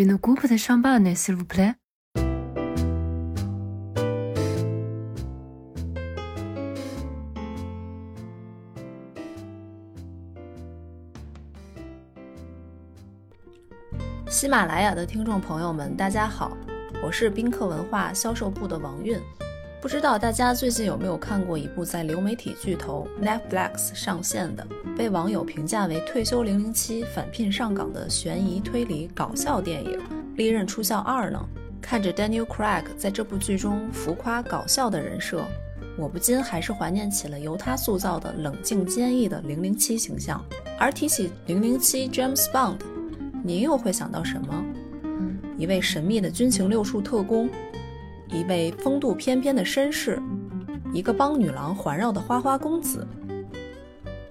Une coupe de champagne, s'il vous plaît. 喜马拉雅的听众朋友们，大家好，我是宾客文化销售部的王韵。不知道大家最近有没有看过一部在流媒体巨头 Netflix 上线的，被网友评价为退休零零七返聘上岗的悬疑推理搞笑电影《利刃出鞘二》呢？看着 Daniel Craig 在这部剧中浮夸搞笑的人设，我不禁还是怀念起了由他塑造的冷静坚毅的零零七形象。而提起零零七 James Bond，您又会想到什么？一位神秘的军情六处特工。一位风度翩翩的绅士，一个帮女郎环绕的花花公子。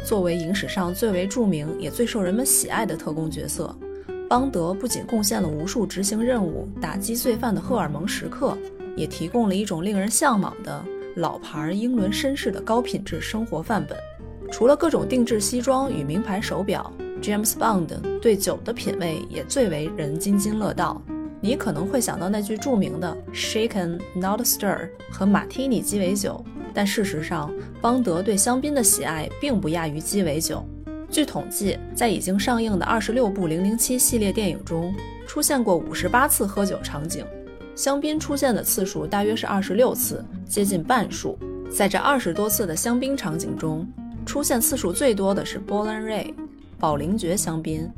作为影史上最为著名也最受人们喜爱的特工角色，邦德不仅贡献了无数执行任务、打击罪犯的荷尔蒙时刻，也提供了一种令人向往的老牌英伦绅士的高品质生活范本。除了各种定制西装与名牌手表，James Bond 对酒的品味也最为人津津乐道。你可能会想到那句著名的 “Shaken not stir” 和马提尼鸡尾酒，但事实上，邦德对香槟的喜爱并不亚于鸡尾酒。据统计，在已经上映的二十六部《零零七》系列电影中，出现过五十八次喝酒场景，香槟出现的次数大约是二十六次，接近半数。在这二十多次的香槟场景中，出现次数最多的是 b o l a n r a y 宝灵爵香槟。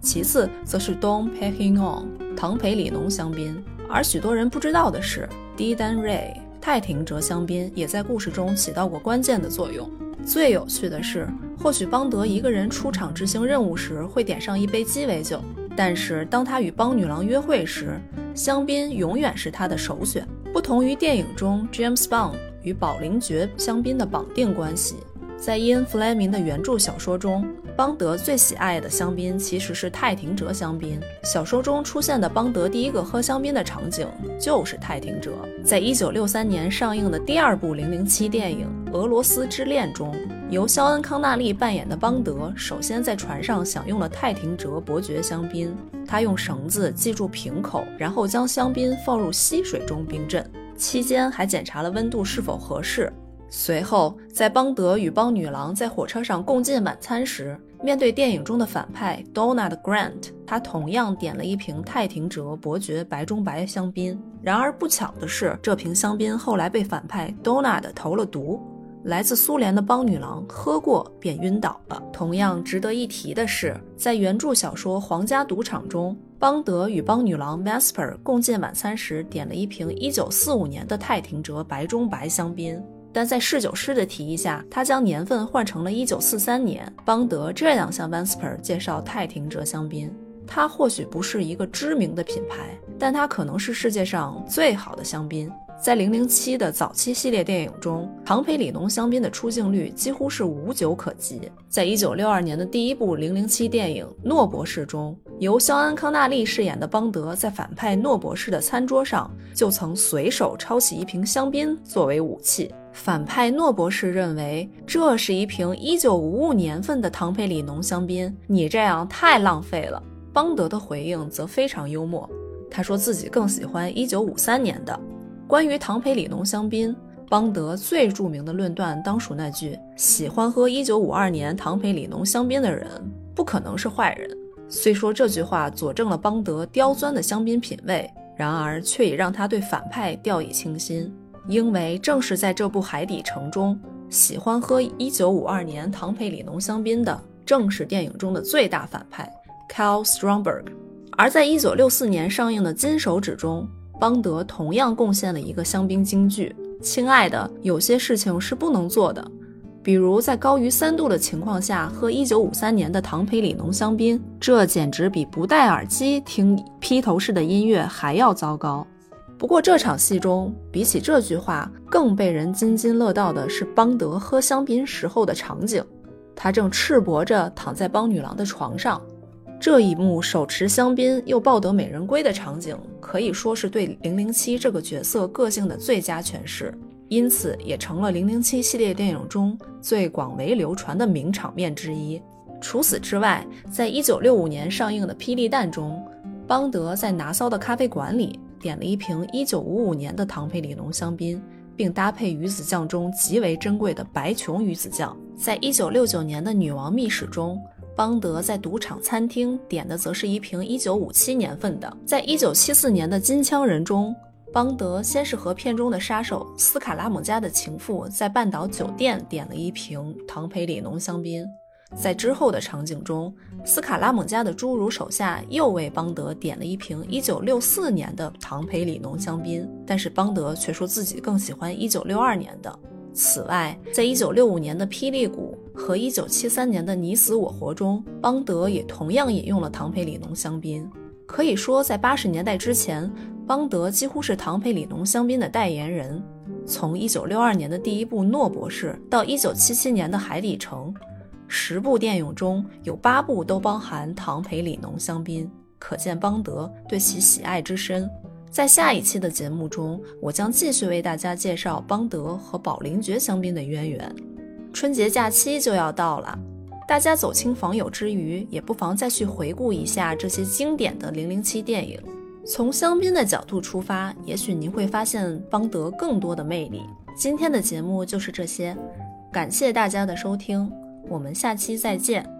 其次则是 Dom Perignon 唐培里浓香槟，而许多人不知道的是，Didan Ray 泰廷哲香槟也在故事中起到过关键的作用。最有趣的是，或许邦德一个人出场执行任务时会点上一杯鸡尾酒，但是当他与邦女郎约会时，香槟永远是他的首选。不同于电影中 James Bond 与宝灵爵香槟的绑定关系。在伊恩·弗莱明的原著小说中，邦德最喜爱的香槟其实是泰廷哲香槟。小说中出现的邦德第一个喝香槟的场景就是泰廷哲。在一九六三年上映的第二部《零零七》电影《俄罗斯之恋》中，由肖恩·康纳利扮演的邦德首先在船上享用了泰廷哲伯爵香槟。他用绳子系住瓶口，然后将香槟放入溪水中冰镇，期间还检查了温度是否合适。随后，在邦德与邦女郎在火车上共进晚餐时，面对电影中的反派 Donald Grant，他同样点了一瓶泰廷哲伯爵白中白香槟。然而不巧的是，这瓶香槟后来被反派 Donald 投了毒。来自苏联的邦女郎喝过便晕倒了。同样值得一提的是，在原著小说《皇家赌场》中，邦德与邦女郎 Masper 共进晚餐时，点了一瓶1945年的泰廷哲白中白香槟。但在侍酒师的提议下，他将年份换成了一九四三年。邦德这样向 Vansper 介绍泰廷哲香槟：它或许不是一个知名的品牌，但它可能是世界上最好的香槟。在零零七的早期系列电影中，唐培里浓香槟的出镜率几乎是无酒可及。在一九六二年的第一部零零七电影《诺博士》中，由肖恩·康纳利饰演的邦德在反派诺博士的餐桌上就曾随手抄起一瓶香槟作为武器。反派诺博士认为这是一瓶一九五五年份的唐培里浓香槟，你这样太浪费了。邦德的回应则非常幽默，他说自己更喜欢一九五三年的。关于唐培里浓香槟，邦德最著名的论断当属那句：“喜欢喝1952年唐培里浓香槟的人不可能是坏人。”虽说这句话佐证了邦德刁钻的香槟品味，然而却也让他对反派掉以轻心，因为正是在这部《海底城》中，喜欢喝1952年唐培里浓香槟的正是电影中的最大反派 Carl Stromberg，而在1964年上映的《金手指》中。邦德同样贡献了一个香槟金句：“亲爱的，有些事情是不能做的，比如在高于三度的情况下喝1953年的唐培里浓香槟，这简直比不戴耳机听披头士的音乐还要糟糕。”不过这场戏中，比起这句话更被人津津乐道的是邦德喝香槟时候的场景，他正赤膊着躺在邦女郎的床上。这一幕手持香槟又抱得美人归的场景，可以说是对零零七这个角色个性的最佳诠释，因此也成了零零七系列电影中最广为流传的名场面之一。除此之外，在一九六五年上映的《霹雳弹》中，邦德在拿骚的咖啡馆里点了一瓶1955年的唐培里浓香槟，并搭配鱼子酱中极为珍贵的白琼鱼子酱。在1969年的女王秘史中，邦德在赌场餐厅点的则是一瓶1957年份的。在1974年的金枪人中，邦德先是和片中的杀手斯卡拉姆家的情妇在半岛酒店点了一瓶唐培里浓香槟。在之后的场景中，斯卡拉姆家的侏儒手下又为邦德点了一瓶1964年的唐培里浓香槟，但是邦德却说自己更喜欢1962年的。此外，在1965年的《霹雳谷》和1973年的《你死我活》中，邦德也同样引用了唐培里浓香槟。可以说，在80年代之前，邦德几乎是唐培里浓香槟的代言人。从1962年的第一部《诺博士》到1977年的《海底城》。十部电影中有八部都包含唐培里浓香槟，可见邦德对其喜爱之深。在下一期的节目中，我将继续为大家介绍邦德和宝灵爵香槟的渊源。春节假期就要到了，大家走亲访友之余，也不妨再去回顾一下这些经典的零零七电影。从香槟的角度出发，也许您会发现邦德更多的魅力。今天的节目就是这些，感谢大家的收听。我们下期再见。